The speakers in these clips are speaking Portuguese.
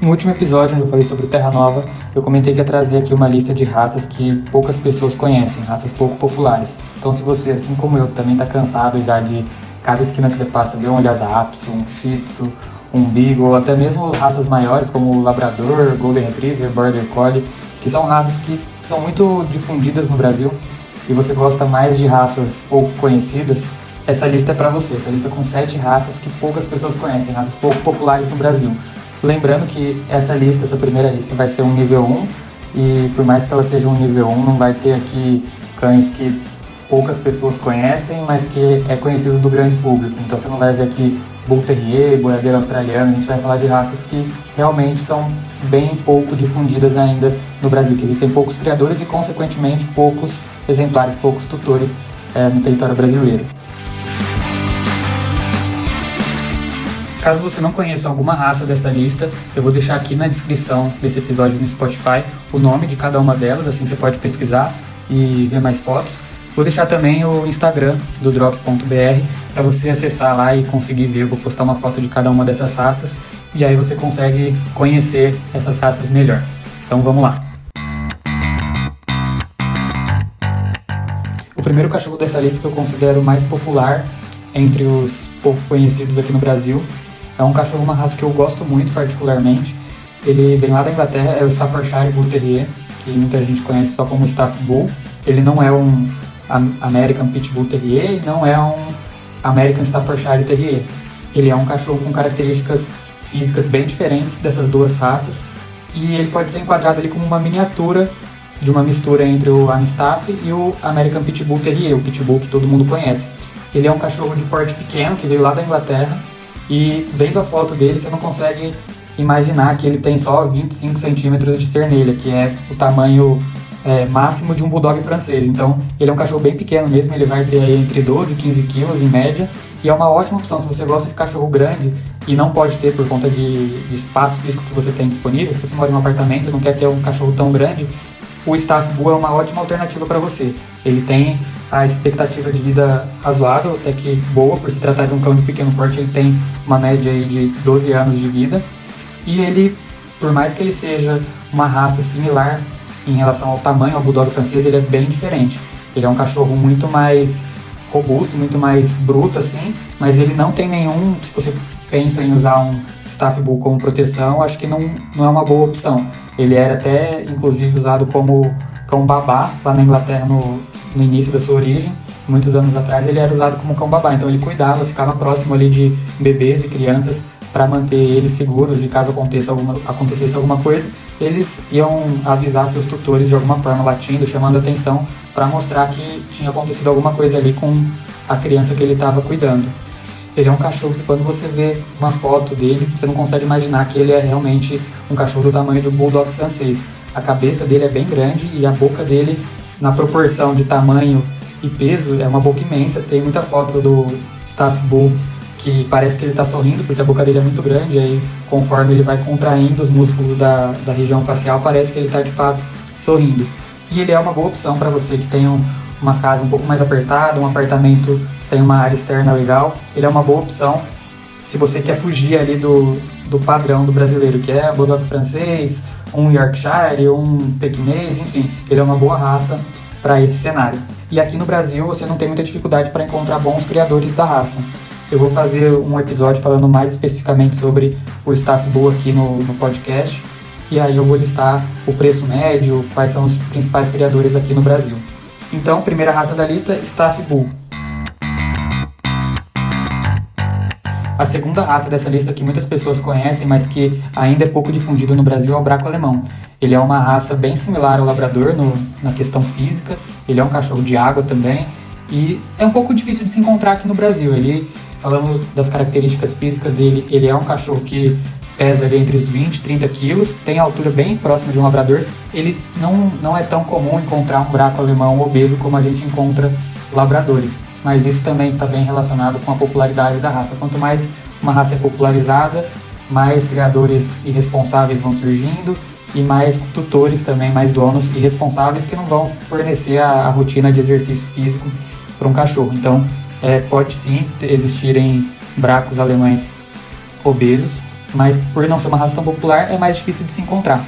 No último episódio, onde eu falei sobre Terra Nova, eu comentei que ia trazer aqui uma lista de raças que poucas pessoas conhecem, raças pouco populares. Então, se você, assim como eu, também está cansado já de cada esquina que você passa ver um Lhasa um Shih Tzu, um Beagle, ou até mesmo raças maiores como o Labrador, Golden Retriever, Border Collie, que são raças que são muito difundidas no Brasil, e você gosta mais de raças pouco conhecidas, essa lista é para você. Essa lista com sete raças que poucas pessoas conhecem, raças pouco populares no Brasil. Lembrando que essa lista, essa primeira lista, vai ser um nível 1 e por mais que ela seja um nível 1, não vai ter aqui cães que poucas pessoas conhecem, mas que é conhecido do grande público. Então você não vai ver aqui Bull Terrier, boiadeiro australiano, a gente vai falar de raças que realmente são bem pouco difundidas ainda no Brasil, que existem poucos criadores e, consequentemente, poucos exemplares, poucos tutores é, no território brasileiro. Caso você não conheça alguma raça dessa lista, eu vou deixar aqui na descrição desse episódio no Spotify o nome de cada uma delas, assim você pode pesquisar e ver mais fotos. Vou deixar também o Instagram do drop.br para você acessar lá e conseguir ver. Vou postar uma foto de cada uma dessas raças e aí você consegue conhecer essas raças melhor. Então vamos lá. O primeiro cachorro dessa lista que eu considero mais popular entre os pouco conhecidos aqui no Brasil é um cachorro, uma raça que eu gosto muito particularmente. Ele vem lá da Inglaterra, é o Staffordshire Bull Terrier, que muita gente conhece só como Staff Bull. Ele não é um American Pitbull Terrier e não é um American Staffordshire Terrier. Ele é um cachorro com características físicas bem diferentes dessas duas raças e ele pode ser enquadrado ali como uma miniatura de uma mistura entre o Amstaff e o American Pitbull Terrier, o Pitbull que todo mundo conhece. Ele é um cachorro de porte pequeno que veio lá da Inglaterra e vendo a foto dele, você não consegue imaginar que ele tem só 25 centímetros de cernelha, que é o tamanho é, máximo de um bulldog francês. Então, ele é um cachorro bem pequeno mesmo, ele vai ter entre 12 e 15 quilos em média. E é uma ótima opção se você gosta de cachorro grande e não pode ter por conta de, de espaço físico que você tem disponível. Se você mora em um apartamento e não quer ter um cachorro tão grande, o Staff Bull é uma ótima alternativa para você. Ele tem a expectativa de vida razoável, até que boa, por se tratar de um cão de pequeno porte, ele tem uma média aí de 12 anos de vida. E ele, por mais que ele seja uma raça similar em relação ao tamanho ao Bulldog francês, ele é bem diferente. Ele é um cachorro muito mais robusto, muito mais bruto assim, mas ele não tem nenhum, se você pensa em usar um Staff Bull como proteção, acho que não, não é uma boa opção. Ele era até, inclusive, usado como cão babá lá na Inglaterra no, no início da sua origem. Muitos anos atrás ele era usado como cão babá, então ele cuidava, ficava próximo ali de bebês e crianças para manter eles seguros e caso aconteça alguma, acontecesse alguma coisa, eles iam avisar seus tutores de alguma forma, latindo, chamando atenção para mostrar que tinha acontecido alguma coisa ali com a criança que ele estava cuidando. Ele é um cachorro que quando você vê uma foto dele, você não consegue imaginar que ele é realmente um cachorro do tamanho de um bulldog francês. A cabeça dele é bem grande e a boca dele, na proporção de tamanho e peso, é uma boca imensa. Tem muita foto do Staff Bull que parece que ele está sorrindo porque a boca dele é muito grande. Aí, conforme ele vai contraindo os músculos da, da região facial, parece que ele está de fato sorrindo. E ele é uma boa opção para você que tem um, uma casa um pouco mais apertada, um apartamento sem uma área externa legal, ele é uma boa opção se você quer fugir ali do, do padrão do brasileiro, que é bulldog francês, um Yorkshire, um pequinês, enfim, ele é uma boa raça para esse cenário. E aqui no Brasil você não tem muita dificuldade para encontrar bons criadores da raça. Eu vou fazer um episódio falando mais especificamente sobre o Staff Bull aqui no, no podcast, e aí eu vou listar o preço médio, quais são os principais criadores aqui no Brasil. Então, primeira raça da lista, Staff Bull. A segunda raça dessa lista que muitas pessoas conhecem, mas que ainda é pouco difundido no Brasil, é o Braco Alemão. Ele é uma raça bem similar ao Labrador no, na questão física, ele é um cachorro de água também, e é um pouco difícil de se encontrar aqui no Brasil. Ele, falando das características físicas dele, ele é um cachorro que pesa ali entre os 20 e 30 quilos, tem altura bem próxima de um labrador. Ele não, não é tão comum encontrar um braco alemão obeso como a gente encontra labradores, mas isso também está bem relacionado com a popularidade da raça. Quanto mais uma raça é popularizada, mais criadores irresponsáveis vão surgindo e mais tutores também, mais donos irresponsáveis que não vão fornecer a, a rotina de exercício físico para um cachorro. Então, é, pode sim existirem bracos alemães obesos, mas por não ser uma raça tão popular, é mais difícil de se encontrar.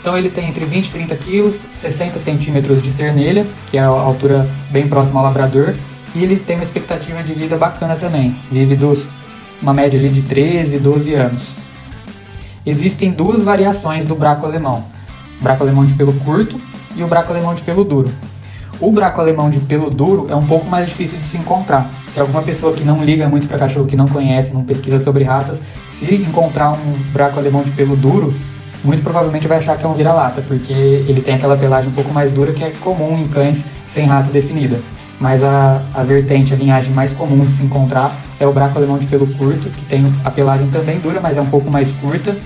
Então ele tem entre 20 e 30 quilos, 60 centímetros de cernelha, que é a altura bem próxima ao labrador, e ele tem uma expectativa de vida bacana também. Vive dos, uma média ali de 13, 12 anos. Existem duas variações do braco alemão. O braco alemão de pelo curto e o braco alemão de pelo duro. O braco alemão de pelo duro é um pouco mais difícil de se encontrar. Se alguma pessoa que não liga muito para cachorro, que não conhece, não pesquisa sobre raças, se encontrar um braco alemão de pelo duro, muito provavelmente vai achar que é um vira-lata, porque ele tem aquela pelagem um pouco mais dura que é comum em cães sem raça definida. Mas a, a vertente, a linhagem mais comum de se encontrar é o braco alemão de pelo curto, que tem a pelagem também dura, mas é um pouco mais curta.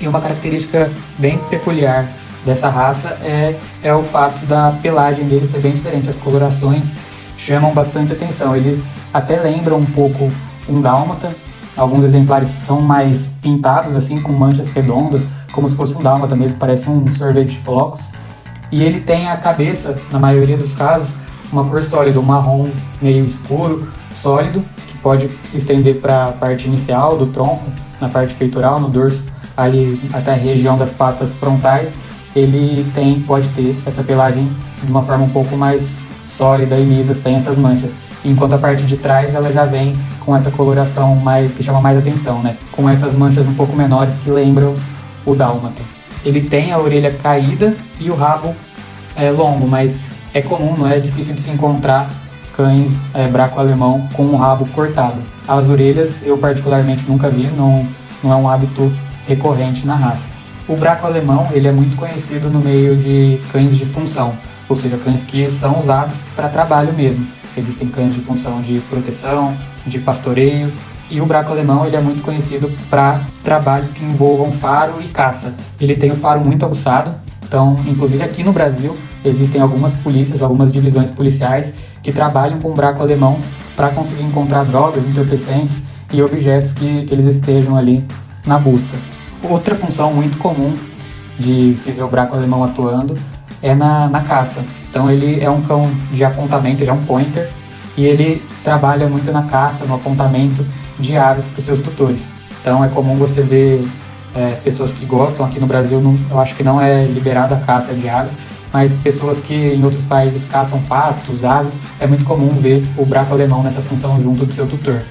E uma característica bem peculiar dessa raça é, é o fato da pelagem dele ser bem diferente. As colorações chamam bastante atenção. Eles até lembram um pouco um dálmata. Alguns exemplares são mais pintados, assim, com manchas redondas, como se fosse um dálmata mesmo, parece um sorvete de flocos. E ele tem a cabeça, na maioria dos casos, uma cor sólida, um marrom meio escuro, sólido, que pode se estender para a parte inicial do tronco, na parte peitoral, no dorso, ali até a região das patas frontais. Ele tem, pode ter essa pelagem de uma forma um pouco mais sólida e lisa, sem essas manchas. Enquanto a parte de trás ela já vem com essa coloração mais que chama mais atenção, né? Com essas manchas um pouco menores que lembram o dálmata. Ele tem a orelha caída e o rabo é longo, mas é comum, não é difícil de se encontrar cães é, braco alemão com o rabo cortado. As orelhas eu particularmente nunca vi, não, não é um hábito recorrente na raça. O braco alemão ele é muito conhecido no meio de cães de função, ou seja, cães que são usados para trabalho mesmo. Existem cães de função de proteção, de pastoreio e o braco alemão ele é muito conhecido para trabalhos que envolvam faro e caça. Ele tem o faro muito aguçado, então, inclusive aqui no Brasil, existem algumas polícias, algumas divisões policiais que trabalham com o braco alemão para conseguir encontrar drogas, entorpecentes e objetos que, que eles estejam ali na busca. Outra função muito comum de se ver o braco alemão atuando é na, na caça. Então ele é um cão de apontamento, ele é um pointer e ele trabalha muito na caça, no apontamento de aves para os seus tutores. Então é comum você ver é, pessoas que gostam, aqui no Brasil não, eu acho que não é liberada a caça de aves, mas pessoas que em outros países caçam patos, aves, é muito comum ver o braco alemão nessa função junto do seu tutor.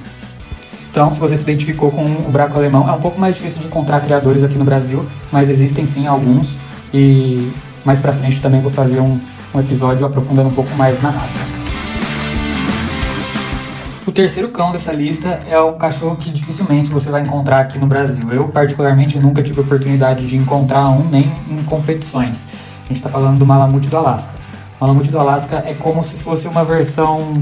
Então, se você se identificou com o braco alemão, é um pouco mais difícil de encontrar criadores aqui no Brasil, mas existem sim alguns e mais pra frente também vou fazer um, um episódio aprofundando um pouco mais na raça. O terceiro cão dessa lista é um cachorro que dificilmente você vai encontrar aqui no Brasil. Eu, particularmente, nunca tive oportunidade de encontrar um nem em competições. A gente está falando do Malamute do Alasca. O Malamute do Alasca é como se fosse uma versão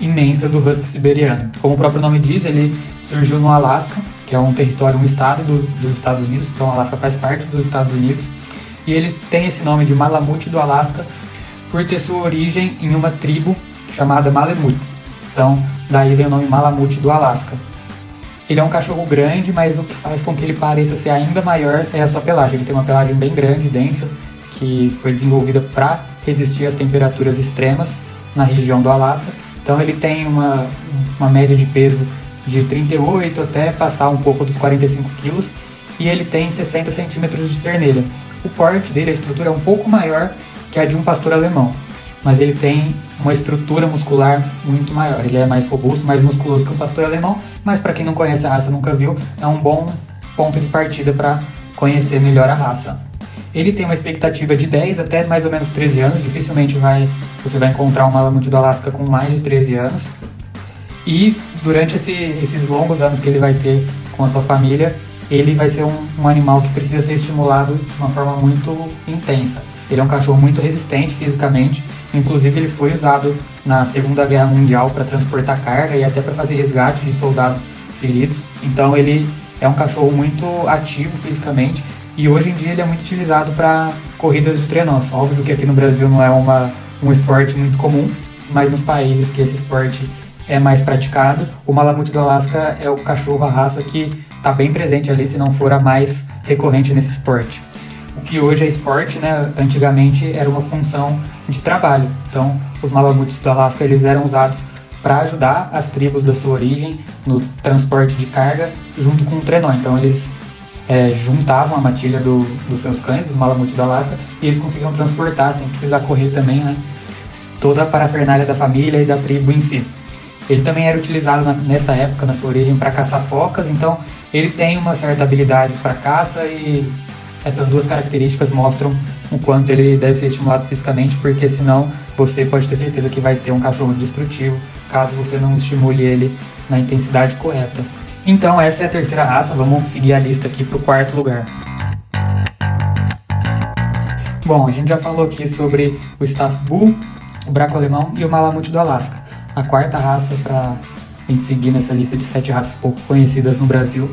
imensa do Husky siberiano. Como o próprio nome diz, ele surgiu no Alasca, que é um território, um estado do, dos Estados Unidos, então o Alasca faz parte dos Estados Unidos. E ele tem esse nome de Malamute do Alasca por ter sua origem em uma tribo chamada Malemutes. Então, daí vem o nome Malamute do Alasca. Ele é um cachorro grande, mas o que faz com que ele pareça ser ainda maior é a sua pelagem. Ele tem uma pelagem bem grande, densa, que foi desenvolvida para resistir às temperaturas extremas na região do Alasca. Então ele tem uma, uma média de peso de 38 até passar um pouco dos 45 quilos e ele tem 60 centímetros de cernelha. O porte dele, a estrutura é um pouco maior que a de um pastor alemão mas ele tem uma estrutura muscular muito maior. Ele é mais robusto, mais musculoso que o pastor alemão, mas para quem não conhece a raça, nunca viu, é um bom ponto de partida para conhecer melhor a raça. Ele tem uma expectativa de 10 até mais ou menos 13 anos, dificilmente vai, você vai encontrar um Malamute do Alasca com mais de 13 anos. E durante esse, esses longos anos que ele vai ter com a sua família, ele vai ser um, um animal que precisa ser estimulado de uma forma muito intensa. Ele é um cachorro muito resistente fisicamente, Inclusive, ele foi usado na Segunda Guerra Mundial para transportar carga e até para fazer resgate de soldados feridos. Então, ele é um cachorro muito ativo fisicamente e hoje em dia ele é muito utilizado para corridas de trenós. Óbvio que aqui no Brasil não é uma, um esporte muito comum, mas nos países que esse esporte é mais praticado, o Malamute do Alasca é o cachorro, a raça que está bem presente ali, se não for a mais recorrente nesse esporte. O que hoje é esporte, né, antigamente era uma função de trabalho. Então, os Malamutes do Alasca eles eram usados para ajudar as tribos da sua origem no transporte de carga junto com o trenó. Então, eles é, juntavam a matilha do, dos seus cães, dos Malamute do Alasca, e eles conseguiam transportar, sem precisar correr também, né? Toda a parafernália da família e da tribo em si. Ele também era utilizado na, nessa época, na sua origem, para caçar focas, então ele tem uma certa habilidade para caça e essas duas características mostram o quanto ele deve ser estimulado fisicamente, porque senão você pode ter certeza que vai ter um cachorro destrutivo caso você não estimule ele na intensidade correta. Então essa é a terceira raça, vamos seguir a lista aqui para o quarto lugar. Bom, a gente já falou aqui sobre o Staff Bull, o Braco Alemão e o Malamute do Alasca. A quarta raça para a gente seguir nessa lista de sete raças pouco conhecidas no Brasil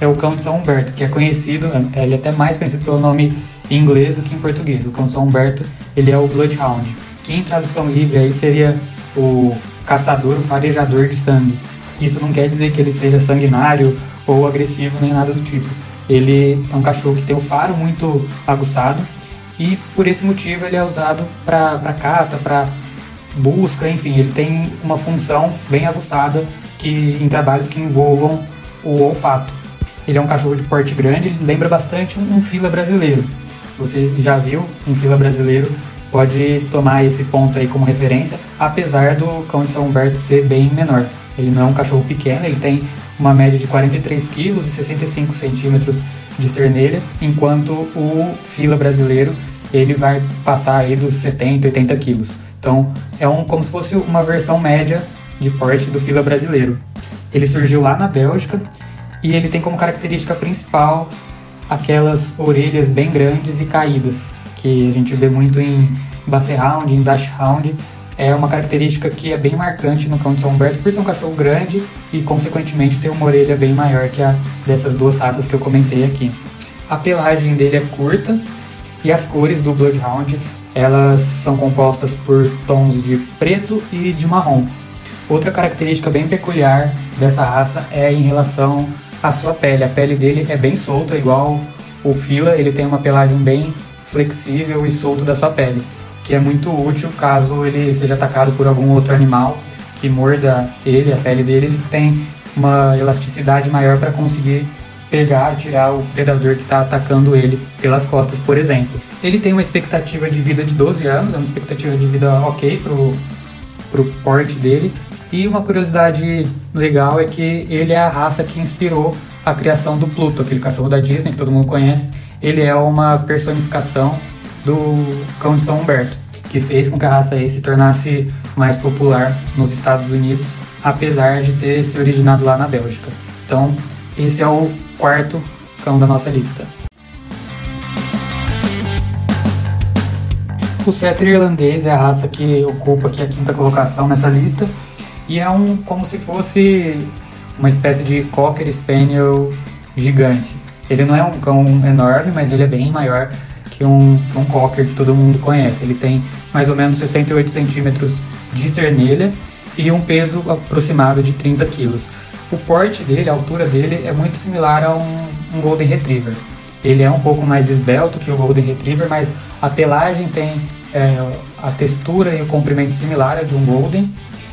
é o Cão de São Humberto, que é conhecido, ele é até mais conhecido pelo nome em inglês do que em português. O Cão de São Humberto, ele é o Bloodhound, que em tradução livre aí seria o caçador, o farejador de sangue. Isso não quer dizer que ele seja sanguinário ou agressivo nem nada do tipo. Ele é um cachorro que tem o faro muito aguçado e por esse motivo ele é usado para caça, para busca, enfim, ele tem uma função bem aguçada que em trabalhos que envolvam o olfato. Ele é um cachorro de porte grande, ele lembra bastante um, um fila brasileiro. Se você já viu um fila brasileiro, pode tomar esse ponto aí como referência, apesar do cão de São Humberto ser bem menor. Ele não é um cachorro pequeno, ele tem uma média de 43 kg e 65 centímetros de cernelha, enquanto o fila brasileiro ele vai passar aí dos 70, 80 quilos. Então é um, como se fosse uma versão média de porte do fila brasileiro. Ele surgiu lá na Bélgica e ele tem como característica principal aquelas orelhas bem grandes e caídas, que a gente vê muito em Basset Hound, em Dash Hound, é uma característica que é bem marcante no cão de São Humberto, por ser um cachorro grande e, consequentemente, ter uma orelha bem maior que a dessas duas raças que eu comentei aqui. A pelagem dele é curta e as cores do Bloodhound elas são compostas por tons de preto e de marrom. Outra característica bem peculiar dessa raça é em relação à sua pele. A pele dele é bem solta, igual o fila, ele tem uma pelagem bem flexível e solta da sua pele que é muito útil caso ele seja atacado por algum outro animal que morda ele, a pele dele, ele tem uma elasticidade maior para conseguir pegar, tirar o predador que está atacando ele pelas costas, por exemplo. Ele tem uma expectativa de vida de 12 anos, é uma expectativa de vida ok pro, pro porte dele. E uma curiosidade legal é que ele é a raça que inspirou a criação do Pluto, aquele cachorro da Disney que todo mundo conhece. Ele é uma personificação do cão de São Humberto, que fez com que a raça aí se tornasse mais popular nos Estados Unidos, apesar de ter se originado lá na Bélgica. Então, esse é o quarto cão da nossa lista. O Setter irlandês é a raça que ocupa aqui a quinta colocação nessa lista e é um como se fosse uma espécie de Cocker Spaniel gigante. Ele não é um cão enorme, mas ele é bem maior que um, um cocker que todo mundo conhece. Ele tem mais ou menos 68 centímetros de cernelha e um peso aproximado de 30 quilos. O porte dele, a altura dele é muito similar a um, um Golden Retriever. Ele é um pouco mais esbelto que o Golden Retriever, mas a pelagem tem é, a textura e o comprimento similar a de um Golden,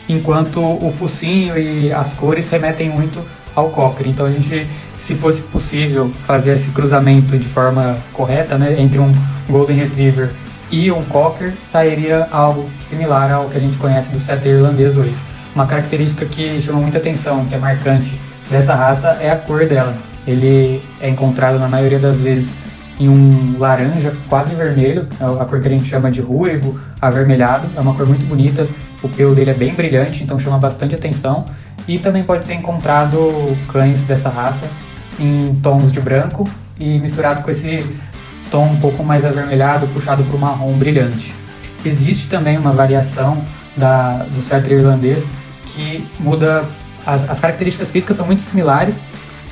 enquanto o focinho e as cores remetem muito ao Cocker. Então a gente, se fosse possível fazer esse cruzamento de forma correta, né, entre um Golden Retriever e um Cocker, sairia algo similar ao que a gente conhece do setter irlandês hoje. Uma característica que chama muita atenção, que é marcante dessa raça, é a cor dela. Ele é encontrado na maioria das vezes em um laranja quase vermelho, é a cor que a gente chama de ruivo avermelhado. É uma cor muito bonita, o pelo dele é bem brilhante, então chama bastante atenção. E também pode ser encontrado cães dessa raça em tons de branco e misturado com esse tom um pouco mais avermelhado, puxado para o marrom brilhante. Existe também uma variação da, do setter irlandês que muda, as, as características físicas são muito similares,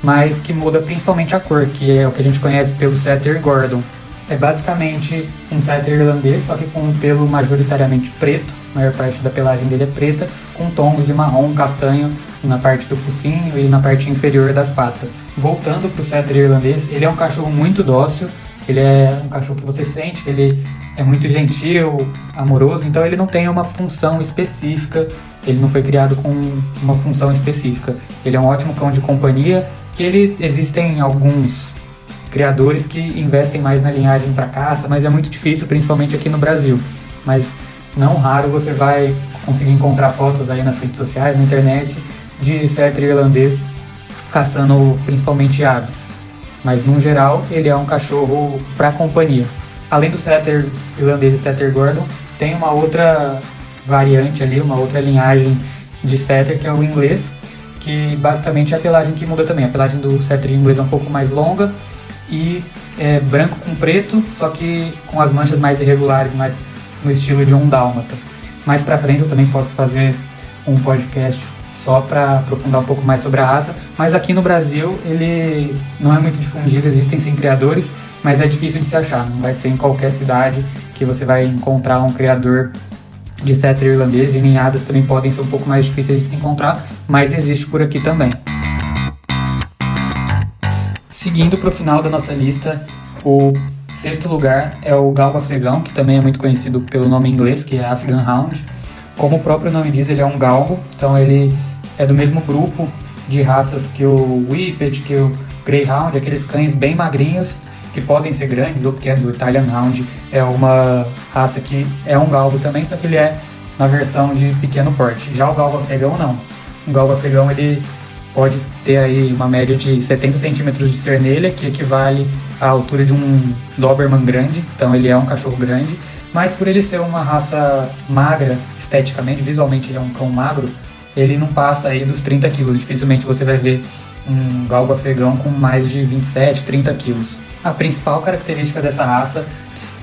mas que muda principalmente a cor, que é o que a gente conhece pelo setter Gordon. É basicamente um setter irlandês, só que com um pelo majoritariamente preto, a maior parte da pelagem dele é preta, com tons de marrom, castanho na parte do focinho e na parte inferior das patas. Voltando para o setter irlandês, ele é um cachorro muito dócil, ele é um cachorro que você sente que ele é muito gentil, amoroso, então ele não tem uma função específica, ele não foi criado com uma função específica. Ele é um ótimo cão de companhia, ele existem alguns criadores que investem mais na linhagem para caça, mas é muito difícil, principalmente aqui no Brasil. Mas não raro você vai conseguir encontrar fotos aí nas redes sociais, na internet, de setter irlandês caçando principalmente aves. Mas no geral, ele é um cachorro para companhia. Além do setter irlandês e setter gordon, tem uma outra variante ali, uma outra linhagem de setter que é o inglês, que basicamente é a pelagem que muda também. A pelagem do setter inglês é um pouco mais longa e é branco com preto, só que com as manchas mais irregulares, mais no estilo de um dálmata. Mais para frente eu também posso fazer um podcast só para aprofundar um pouco mais sobre a raça, mas aqui no Brasil ele não é muito difundido, existem sim criadores, mas é difícil de se achar, não vai ser em qualquer cidade que você vai encontrar um criador de setter irlandês e ninhadas também podem ser um pouco mais difíceis de se encontrar, mas existe por aqui também. Seguindo para o final da nossa lista, o sexto lugar é o galgo afegão, que também é muito conhecido pelo nome inglês, que é Afghan Hound. Como o próprio nome diz, ele é um galgo, então ele é do mesmo grupo de raças que o Whippet, que o Greyhound, aqueles cães bem magrinhos que podem ser grandes ou pequenos. O Italian Hound é uma raça que é um galgo também, só que ele é na versão de pequeno porte. Já o galgo afegão não. O galgo afegão ele pode ter aí uma média de 70 centímetros de cernelha, que equivale à altura de um Doberman grande, então ele é um cachorro grande, mas por ele ser uma raça magra esteticamente, visualmente ele é um cão magro, ele não passa aí dos 30 quilos, dificilmente você vai ver um galgo afegão com mais de 27, 30 quilos. A principal característica dessa raça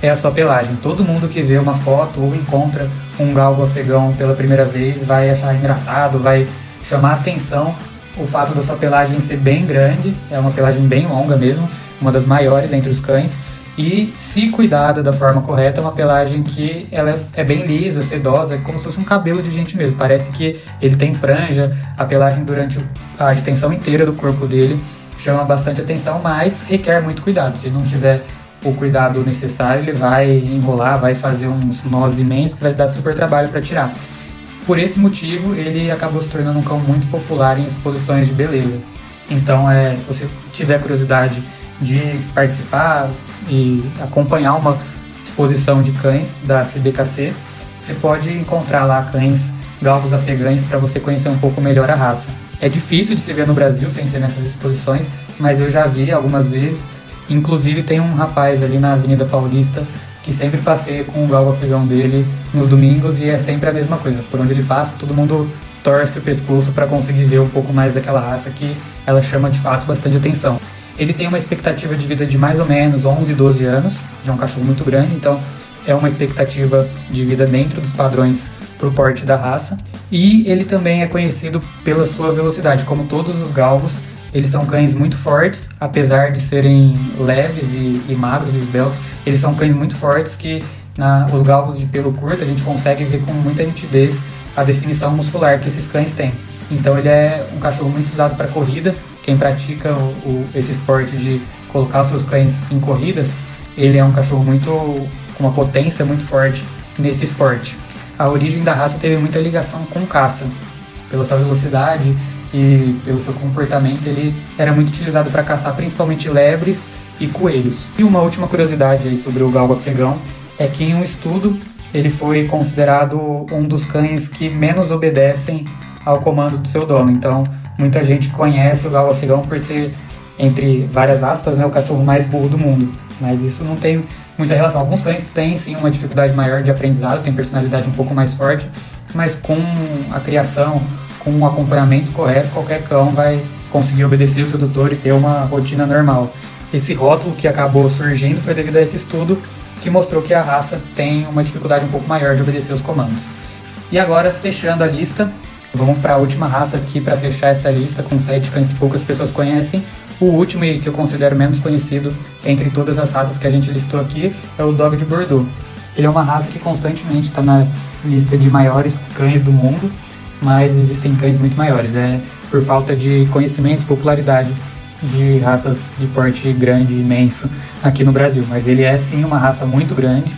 é a sua pelagem. Todo mundo que vê uma foto ou encontra um galgo afegão pela primeira vez vai achar engraçado, vai chamar atenção o fato da sua pelagem ser bem grande, é uma pelagem bem longa mesmo, uma das maiores entre os cães. E se cuidada da forma correta, é uma pelagem que ela é bem lisa, sedosa, é como se fosse um cabelo de gente mesmo. Parece que ele tem franja, a pelagem durante a extensão inteira do corpo dele chama bastante atenção, mas requer muito cuidado. Se não tiver o cuidado necessário, ele vai enrolar, vai fazer uns nós imensos que vai dar super trabalho para tirar. Por esse motivo, ele acabou se tornando um cão muito popular em exposições de beleza. Então, é, se você tiver curiosidade de participar e acompanhar uma exposição de cães da CBKC, você pode encontrar lá cães galvos afegães para você conhecer um pouco melhor a raça. É difícil de se ver no Brasil sem ser nessas exposições, mas eu já vi algumas vezes. Inclusive tem um rapaz ali na Avenida Paulista que sempre passeia com o galgo afegão dele nos domingos e é sempre a mesma coisa. Por onde ele passa, todo mundo torce o pescoço para conseguir ver um pouco mais daquela raça que ela chama de fato bastante atenção. Ele tem uma expectativa de vida de mais ou menos 11, 12 anos, já é um cachorro muito grande, então é uma expectativa de vida dentro dos padrões para o porte da raça. E ele também é conhecido pela sua velocidade, como todos os galgos. Eles são cães muito fortes, apesar de serem leves e, e magros e esbeltos. Eles são cães muito fortes que na, os galgos de pelo curto a gente consegue ver com muita nitidez a definição muscular que esses cães têm. Então ele é um cachorro muito usado para corrida. Quem pratica o, o, esse esporte de colocar os seus cães em corridas, ele é um cachorro muito com uma potência muito forte nesse esporte a origem da raça teve muita ligação com caça. Pela sua velocidade e pelo seu comportamento, ele era muito utilizado para caçar principalmente lebres e coelhos. E uma última curiosidade aí sobre o galgo afegão é que em um estudo ele foi considerado um dos cães que menos obedecem ao comando do seu dono. Então, muita gente conhece o galgo afegão por ser, entre várias aspas, né, o cachorro mais burro do mundo. Mas isso não tem muita relação. Alguns cães têm sim uma dificuldade maior de aprendizado, têm personalidade um pouco mais forte, mas com a criação, com o acompanhamento correto, qualquer cão vai conseguir obedecer o seu tutor e ter uma rotina normal. Esse rótulo que acabou surgindo foi devido a esse estudo que mostrou que a raça tem uma dificuldade um pouco maior de obedecer os comandos. E agora, fechando a lista, vamos para a última raça aqui para fechar essa lista com sete cães que poucas pessoas conhecem, o último e que eu considero menos conhecido entre todas as raças que a gente listou aqui é o Dog de Bordeaux. Ele é uma raça que constantemente está na lista de maiores cães do mundo, mas existem cães muito maiores. É por falta de conhecimento e popularidade de raças de porte grande e imenso aqui no Brasil. Mas ele é sim uma raça muito grande,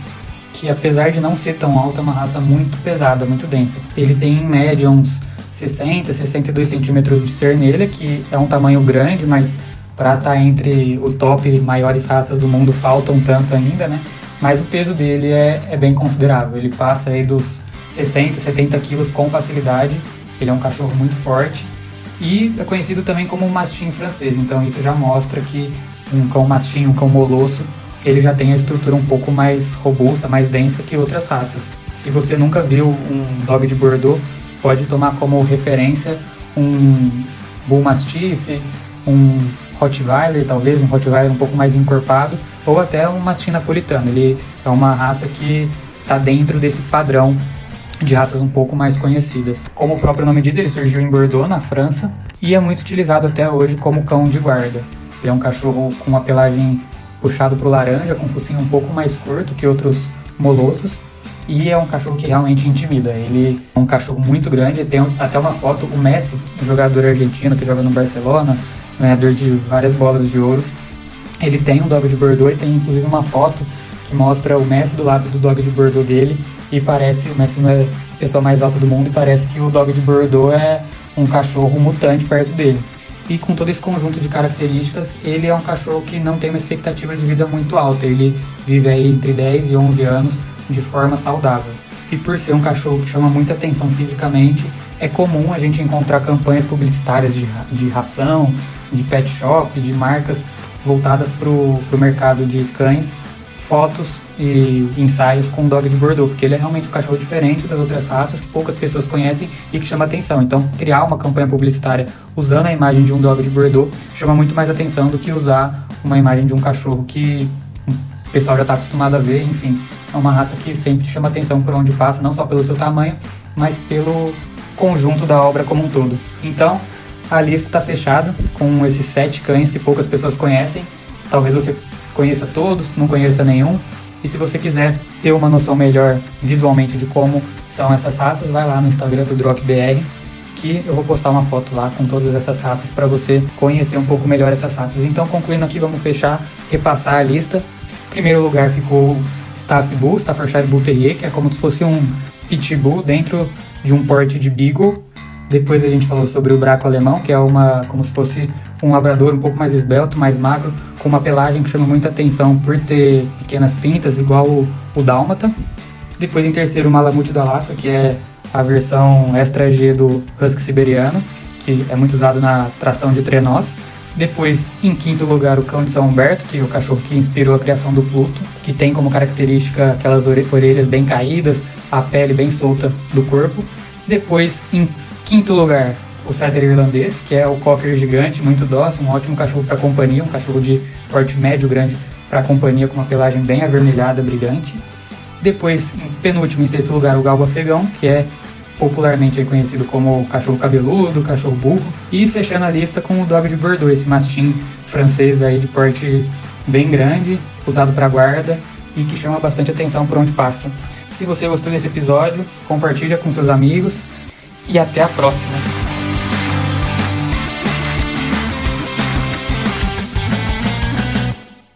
que apesar de não ser tão alta, é uma raça muito pesada, muito densa. Ele tem em média uns 60, 62 centímetros de cernelha, que é um tamanho grande, mas para estar tá entre o top maiores raças do mundo falta um tanto ainda, né? Mas o peso dele é, é bem considerável. Ele passa aí dos 60, 70 quilos com facilidade. Ele é um cachorro muito forte e é conhecido também como mastim francês. Então isso já mostra que um cão mastim, um cão molosso, ele já tem a estrutura um pouco mais robusta, mais densa que outras raças. Se você nunca viu um dog de Bordeaux, pode tomar como referência um Bull Mastiff, um Rottweiler, talvez um Rottweiler um pouco mais encorpado, ou até um Mastim napolitano. Ele é uma raça que está dentro desse padrão de raças um pouco mais conhecidas. Como o próprio nome diz, ele surgiu em Bordeaux, na França, e é muito utilizado até hoje como cão de guarda. Ele é um cachorro com uma pelagem puxado para o laranja, com focinho um pouco mais curto que outros molossos, e é um cachorro que realmente intimida. Ele é um cachorro muito grande, tem até uma foto, o Messi, um jogador argentino que joga no Barcelona, ganhador de várias bolas de ouro, ele tem um dog de Bordeaux e tem inclusive uma foto que mostra o Messi do lado do dog de Bordeaux dele e parece, o Messi não é a pessoa mais alta do mundo e parece que o dog de Bordeaux é um cachorro mutante perto dele. E com todo esse conjunto de características, ele é um cachorro que não tem uma expectativa de vida muito alta. Ele vive aí entre 10 e 11 anos de forma saudável. E por ser um cachorro que chama muita atenção fisicamente, é comum a gente encontrar campanhas publicitárias de, de ração, de pet shop, de marcas voltadas para o mercado de cães, fotos e ensaios com o dog de Bordeaux, porque ele é realmente um cachorro diferente das outras raças que poucas pessoas conhecem e que chama atenção. Então, criar uma campanha publicitária usando a imagem de um dog de Bordeaux chama muito mais atenção do que usar uma imagem de um cachorro que o pessoal já está acostumado a ver. Enfim, é uma raça que sempre chama atenção por onde passa, não só pelo seu tamanho, mas pelo conjunto da obra como um todo. Então, a lista está fechada com esses sete cães que poucas pessoas conhecem. Talvez você conheça todos, não conheça nenhum. E se você quiser ter uma noção melhor visualmente de como são essas raças, vai lá no Instagram do DrocBR, que eu vou postar uma foto lá com todas essas raças para você conhecer um pouco melhor essas raças. Então, concluindo aqui, vamos fechar, repassar a lista. Em primeiro lugar ficou Staff Bull, Staffordshire Bull Terrier, que é como se fosse um pitbull dentro de um porte de beagle. Depois a gente falou sobre o braco alemão, que é uma como se fosse um labrador um pouco mais esbelto, mais magro, com uma pelagem que chama muita atenção por ter pequenas pintas, igual o, o dálmata. Depois em terceiro o Malamute do Alasca, que é a versão extra G do Husky siberiano, que é muito usado na tração de trenós. Depois, em quinto lugar, o cão de São Humberto, que é o cachorro que inspirou a criação do Pluto, que tem como característica aquelas orelhas bem caídas, a pele bem solta do corpo. Depois, em quinto lugar, o setter irlandês, que é o cocker gigante, muito dócil, um ótimo cachorro para companhia, um cachorro de porte médio grande para companhia com uma pelagem bem avermelhada, brilhante. Depois, em penúltimo, em sexto lugar, o galgo afegão, que é popularmente conhecido como cachorro cabeludo, cachorro burro. E fechando a lista com o dog de Bordeaux, esse mastim francês aí de porte bem grande, usado para guarda e que chama bastante atenção por onde passa. Se você gostou desse episódio, compartilha com seus amigos e até a próxima.